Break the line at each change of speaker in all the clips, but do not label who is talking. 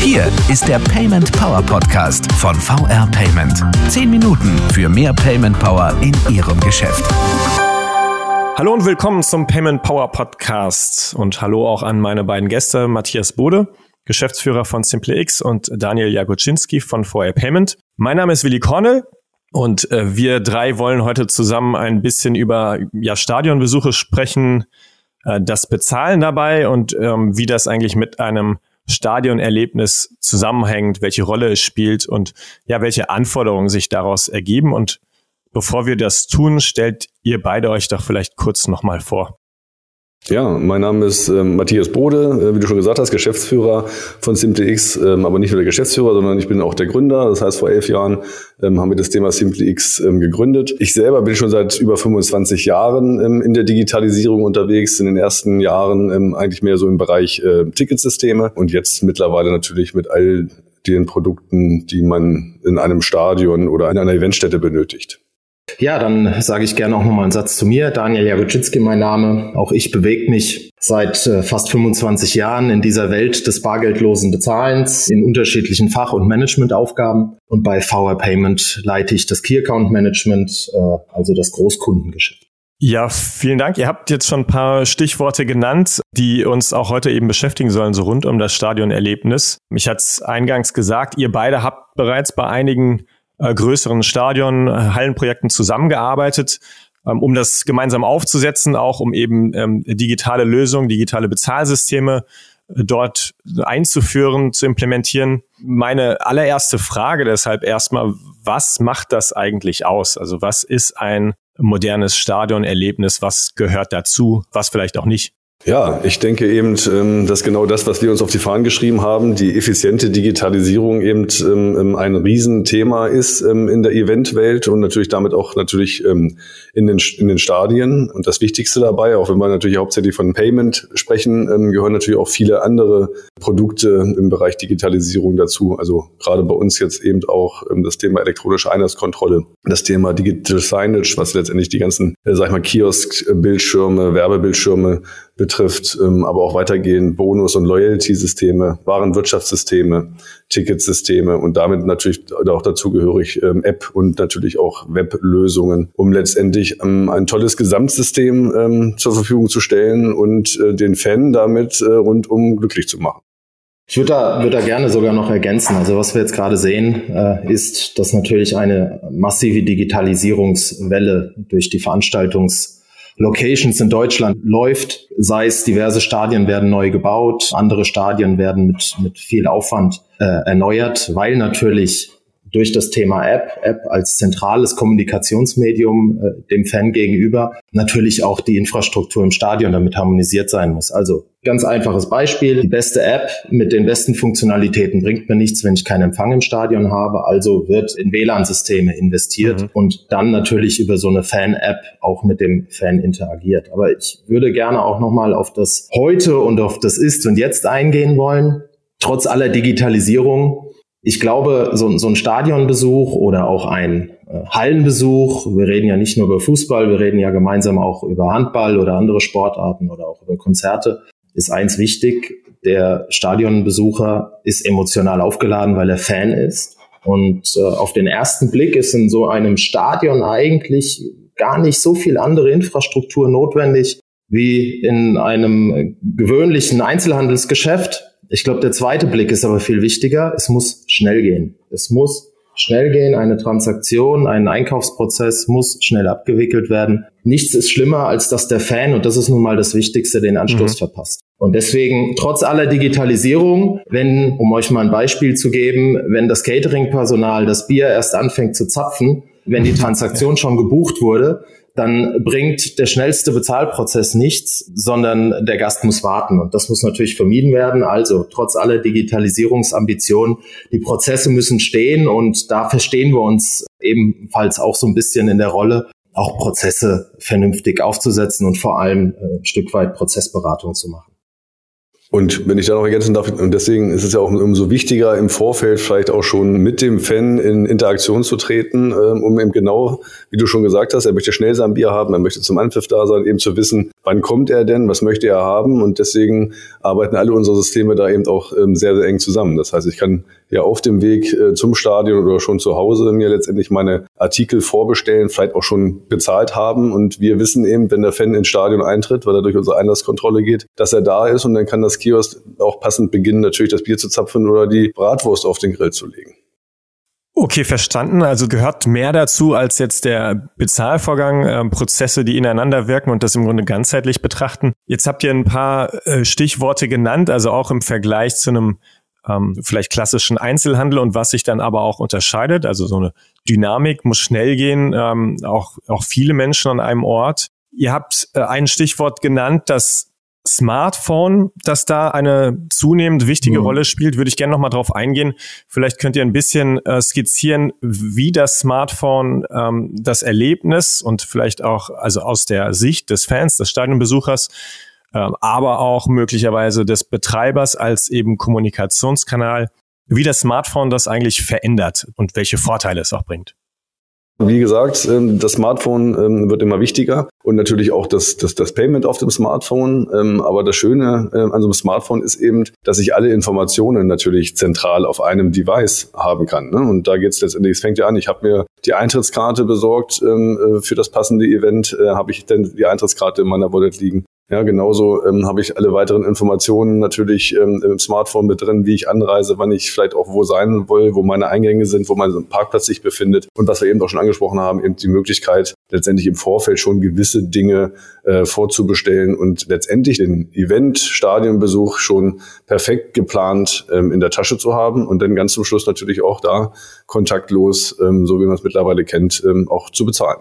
Hier ist der Payment Power Podcast von VR Payment. Zehn Minuten für mehr Payment Power in Ihrem Geschäft.
Hallo und willkommen zum Payment Power Podcast und hallo auch an meine beiden Gäste, Matthias Bode, Geschäftsführer von SimpleX und Daniel Jagoczynski von VR Payment. Mein Name ist Willi Kornel und äh, wir drei wollen heute zusammen ein bisschen über ja, Stadionbesuche sprechen, äh, das Bezahlen dabei und ähm, wie das eigentlich mit einem Stadionerlebnis zusammenhängt, welche Rolle es spielt und ja, welche Anforderungen sich daraus ergeben. Und bevor wir das tun, stellt ihr beide euch doch vielleicht kurz nochmal vor.
Ja, mein Name ist äh, Matthias Bode, äh, wie du schon gesagt hast, Geschäftsführer von SimpleX, ähm, aber nicht nur der Geschäftsführer, sondern ich bin auch der Gründer. Das heißt, vor elf Jahren ähm, haben wir das Thema SimpleX ähm, gegründet. Ich selber bin schon seit über 25 Jahren ähm, in der Digitalisierung unterwegs, in den ersten Jahren ähm, eigentlich mehr so im Bereich äh, Ticketsysteme und jetzt mittlerweile natürlich mit all den Produkten, die man in einem Stadion oder in einer Eventstätte benötigt.
Ja, dann sage ich gerne auch nochmal einen Satz zu mir. Daniel Jagoczynski, mein Name. Auch ich bewege mich seit äh, fast 25 Jahren in dieser Welt des bargeldlosen Bezahlens in unterschiedlichen Fach- und Managementaufgaben. Und bei VR Payment leite ich das Key Account Management, äh, also das Großkundengeschäft.
Ja, vielen Dank. Ihr habt jetzt schon ein paar Stichworte genannt, die uns auch heute eben beschäftigen sollen, so rund um das Stadionerlebnis. Ich hatte es eingangs gesagt, ihr beide habt bereits bei einigen äh, größeren Stadion, äh, Hallenprojekten zusammengearbeitet, ähm, um das gemeinsam aufzusetzen, auch um eben ähm, digitale Lösungen, digitale Bezahlsysteme äh, dort einzuführen, zu implementieren. Meine allererste Frage deshalb erstmal, was macht das eigentlich aus? Also was ist ein modernes Stadionerlebnis? Was gehört dazu? Was vielleicht auch nicht?
Ja, ich denke eben, ähm, dass genau das, was wir uns auf die Fahnen geschrieben haben, die effiziente Digitalisierung eben ähm, ähm, ein Riesenthema ist in der Eventwelt und natürlich damit auch natürlich in den, in den Stadien. Und das Wichtigste dabei, auch wenn wir natürlich hauptsächlich von Payment sprechen, gehören natürlich auch viele andere Produkte im Bereich Digitalisierung dazu. Also gerade bei uns jetzt eben auch das Thema elektronische Einheitskontrolle, das Thema Digital Signage, was letztendlich die ganzen, äh, sag ich mal, Kiosk-Bildschirme, Werbebildschirme betrifft, ähm, aber auch weitergehend Bonus- und Loyalty-Systeme, Warenwirtschaftssysteme, Ticketsysteme und damit natürlich auch dazugehörig ähm, App und natürlich auch Weblösungen, um letztendlich ähm, ein tolles Gesamtsystem zur Verfügung zu stellen und äh, den Fan damit äh, rundum glücklich zu machen.
Ich würde da, würde da gerne sogar noch ergänzen. Also was wir jetzt gerade sehen, äh, ist, dass natürlich eine massive Digitalisierungswelle durch die Veranstaltungs- Locations in Deutschland läuft, sei es diverse Stadien werden neu gebaut, andere Stadien werden mit, mit viel Aufwand äh, erneuert, weil natürlich durch das Thema App, App als zentrales Kommunikationsmedium äh, dem Fan gegenüber, natürlich auch die Infrastruktur im Stadion damit harmonisiert sein muss. Also ganz einfaches Beispiel, die beste App mit den besten Funktionalitäten bringt mir nichts, wenn ich keinen Empfang im Stadion habe, also wird in WLAN-Systeme investiert mhm. und dann natürlich über so eine Fan-App auch mit dem Fan interagiert. Aber ich würde gerne auch nochmal auf das Heute und auf das Ist und Jetzt eingehen wollen. Trotz aller Digitalisierung ich glaube, so, so ein Stadionbesuch oder auch ein äh, Hallenbesuch, wir reden ja nicht nur über Fußball, wir reden ja gemeinsam auch über Handball oder andere Sportarten oder auch über Konzerte, ist eins wichtig. Der Stadionbesucher ist emotional aufgeladen, weil er Fan ist. Und äh, auf den ersten Blick ist in so einem Stadion eigentlich gar nicht so viel andere Infrastruktur notwendig wie in einem gewöhnlichen Einzelhandelsgeschäft. Ich glaube, der zweite Blick ist aber viel wichtiger. Es muss schnell gehen. Es muss schnell gehen. Eine Transaktion, ein Einkaufsprozess muss schnell abgewickelt werden. Nichts ist schlimmer, als dass der Fan, und das ist nun mal das Wichtigste, den Anstoß mhm. verpasst. Und deswegen, trotz aller Digitalisierung, wenn, um euch mal ein Beispiel zu geben, wenn das Catering-Personal das Bier erst anfängt zu zapfen, wenn die Transaktion schon gebucht wurde, dann bringt der schnellste Bezahlprozess nichts, sondern der Gast muss warten. Und das muss natürlich vermieden werden. Also trotz aller Digitalisierungsambitionen, die Prozesse müssen stehen und da verstehen wir uns ebenfalls auch so ein bisschen in der Rolle, auch Prozesse vernünftig aufzusetzen und vor allem äh, ein Stück weit Prozessberatung zu machen.
Und wenn ich da noch ergänzen darf, und deswegen ist es ja auch umso wichtiger, im Vorfeld vielleicht auch schon mit dem Fan in Interaktion zu treten, ähm, um eben genau, wie du schon gesagt hast, er möchte schnell sein Bier haben, er möchte zum Anpfiff da sein, eben zu wissen, wann kommt er denn, was möchte er haben. Und deswegen arbeiten alle unsere Systeme da eben auch ähm, sehr, sehr eng zusammen. Das heißt, ich kann ja auf dem Weg äh, zum Stadion oder schon zu Hause mir letztendlich meine Artikel vorbestellen, vielleicht auch schon bezahlt haben. Und wir wissen eben, wenn der Fan ins Stadion eintritt, weil er durch unsere Einlasskontrolle geht, dass er da ist und dann kann das Kiosk auch passend beginnen, natürlich das Bier zu zapfen oder die Bratwurst auf den Grill zu legen.
Okay, verstanden. Also gehört mehr dazu als jetzt der Bezahlvorgang, äh, Prozesse, die ineinander wirken und das im Grunde ganzheitlich betrachten. Jetzt habt ihr ein paar äh, Stichworte genannt, also auch im Vergleich zu einem ähm, vielleicht klassischen Einzelhandel und was sich dann aber auch unterscheidet. Also so eine Dynamik muss schnell gehen, ähm, auch, auch viele Menschen an einem Ort. Ihr habt äh, ein Stichwort genannt, das Smartphone, das da eine zunehmend wichtige mhm. Rolle spielt, würde ich gerne noch mal drauf eingehen. Vielleicht könnt ihr ein bisschen äh, skizzieren, wie das Smartphone ähm, das Erlebnis und vielleicht auch also aus der Sicht des Fans, des Stadionbesuchers, ähm, aber auch möglicherweise des Betreibers als eben Kommunikationskanal, wie das Smartphone das eigentlich verändert und welche Vorteile es auch bringt.
Wie gesagt, ähm, das Smartphone ähm, wird immer wichtiger und natürlich auch das, das, das Payment auf dem Smartphone. Aber das Schöne an so einem Smartphone ist eben, dass ich alle Informationen natürlich zentral auf einem Device haben kann. Ne? Und da geht es letztendlich, es fängt ja an, ich habe mir die Eintrittskarte besorgt äh, für das passende Event, äh, habe ich denn die Eintrittskarte in meiner Wallet liegen. Ja, genauso ähm, habe ich alle weiteren Informationen natürlich ähm, im Smartphone mit drin, wie ich anreise, wann ich vielleicht auch wo sein will, wo meine Eingänge sind, wo mein Parkplatz sich befindet. Und was wir eben auch schon angesprochen haben, eben die Möglichkeit, letztendlich im Vorfeld schon gewisse Dinge äh, vorzubestellen und letztendlich den Event, Stadionbesuch schon perfekt geplant ähm, in der Tasche zu haben und dann ganz zum Schluss natürlich auch da kontaktlos, ähm, so wie man es mittlerweile kennt, ähm, auch zu bezahlen.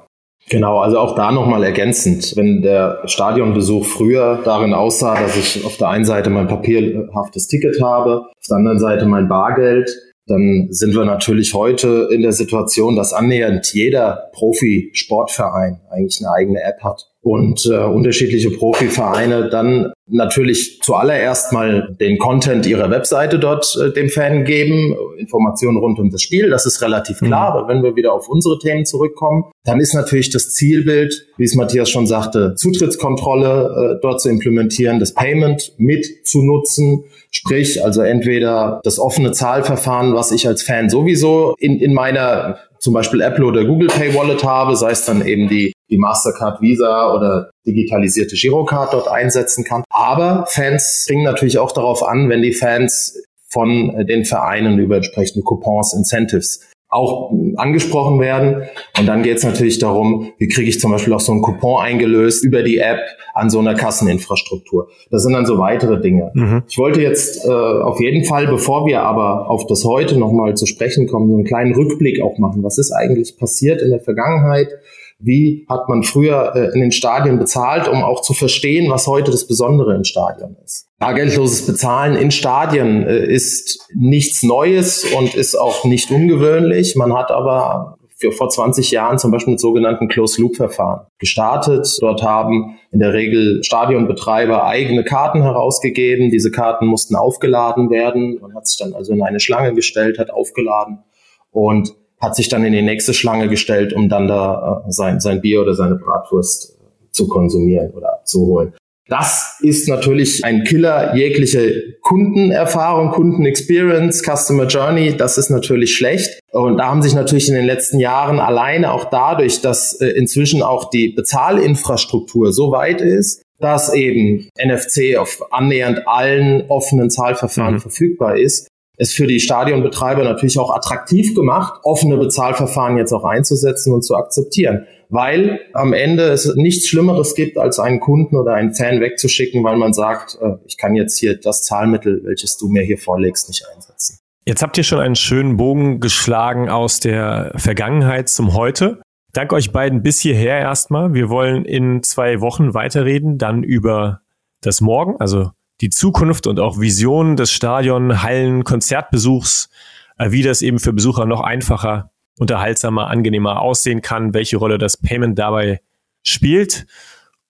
Genau, also auch da nochmal ergänzend. Wenn der Stadionbesuch früher darin aussah, dass ich auf der einen Seite mein papierhaftes Ticket habe, auf der anderen Seite mein Bargeld, dann sind wir natürlich heute in der Situation, dass annähernd jeder Profi-Sportverein eigentlich eine eigene App hat und äh, unterschiedliche Profivereine dann natürlich zuallererst mal den Content ihrer Webseite dort äh, dem Fan geben, Informationen rund um das Spiel, das ist relativ klar, mhm. aber wenn wir wieder auf unsere Themen zurückkommen, dann ist natürlich das Zielbild, wie es Matthias schon sagte, Zutrittskontrolle äh, dort zu implementieren, das Payment mit zu nutzen, sprich also entweder das offene Zahlverfahren, was ich als Fan sowieso in, in meiner zum Beispiel Apple oder Google Pay Wallet habe, sei es dann eben die, die Mastercard Visa oder digitalisierte Girocard dort einsetzen kann. Aber Fans bringen natürlich auch darauf an, wenn die Fans von den Vereinen über entsprechende Coupons, Incentives auch angesprochen werden. Und dann geht es natürlich darum, wie kriege ich zum Beispiel auch so einen Coupon eingelöst über die App an so einer Kasseninfrastruktur. Das sind dann so weitere Dinge. Mhm. Ich wollte jetzt äh, auf jeden Fall, bevor wir aber auf das heute nochmal zu sprechen kommen, so einen kleinen Rückblick auch machen. Was ist eigentlich passiert in der Vergangenheit? Wie hat man früher äh, in den Stadien bezahlt, um auch zu verstehen, was heute das Besondere im Stadion ist? Bargeldloses Bezahlen in Stadien äh, ist nichts Neues und ist auch nicht ungewöhnlich. Man hat aber für vor 20 Jahren zum Beispiel mit sogenannten Closed-Loop-Verfahren gestartet. Dort haben in der Regel Stadionbetreiber eigene Karten herausgegeben. Diese Karten mussten aufgeladen werden. Man hat sich dann also in eine Schlange gestellt, hat aufgeladen und hat sich dann in die nächste Schlange gestellt, um dann da äh, sein, sein Bier oder seine Bratwurst äh, zu konsumieren oder abzuholen. Das ist natürlich ein Killer jegliche Kundenerfahrung, Kundenexperience, Customer Journey. Das ist natürlich schlecht. Und da haben sich natürlich in den letzten Jahren alleine auch dadurch, dass äh, inzwischen auch die Bezahlinfrastruktur so weit ist, dass eben NFC auf annähernd allen offenen Zahlverfahren mhm. verfügbar ist, es für die Stadionbetreiber natürlich auch attraktiv gemacht, offene Bezahlverfahren jetzt auch einzusetzen und zu akzeptieren. Weil am Ende es nichts Schlimmeres gibt, als einen Kunden oder einen Fan wegzuschicken, weil man sagt, äh, ich kann jetzt hier das Zahlmittel, welches du mir hier vorlegst, nicht einsetzen.
Jetzt habt ihr schon einen schönen Bogen geschlagen aus der Vergangenheit zum Heute. Danke euch beiden bis hierher erstmal. Wir wollen in zwei Wochen weiterreden, dann über das Morgen, also die Zukunft und auch Visionen des Stadion, Hallen, Konzertbesuchs, äh, wie das eben für Besucher noch einfacher, unterhaltsamer, angenehmer aussehen kann, welche Rolle das Payment dabei spielt.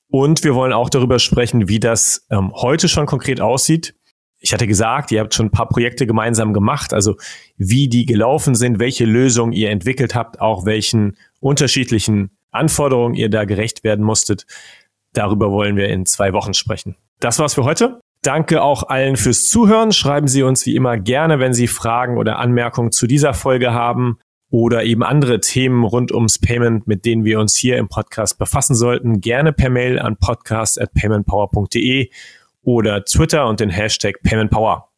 Und wir wollen auch darüber sprechen, wie das ähm, heute schon konkret aussieht, Ich hatte gesagt, ihr habt schon ein paar Projekte gemeinsam gemacht, also wie die gelaufen sind, welche Lösungen ihr entwickelt habt, auch welchen unterschiedlichen Anforderungen ihr da gerecht werden musstet. Darüber wollen wir in zwei Wochen sprechen. Das war's für heute. Danke auch allen fürs Zuhören. Schreiben Sie uns wie immer gerne, wenn Sie Fragen oder Anmerkungen zu dieser Folge haben oder eben andere Themen rund ums Payment, mit denen wir uns hier im Podcast befassen sollten, gerne per Mail an podcast@paymentpower.de oder Twitter und den Hashtag PaymentPower.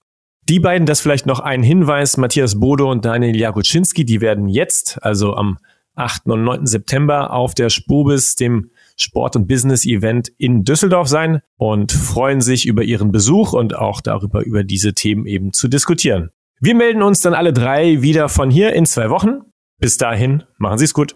Die beiden, das vielleicht noch ein Hinweis, Matthias Bodo und Daniel Jakuczynski, die werden jetzt, also am 8. und 9. September auf der Spobis, dem Sport- und Business-Event in Düsseldorf sein und freuen sich über Ihren Besuch und auch darüber, über diese Themen eben zu diskutieren. Wir melden uns dann alle drei wieder von hier in zwei Wochen. Bis dahin, machen Sie es gut.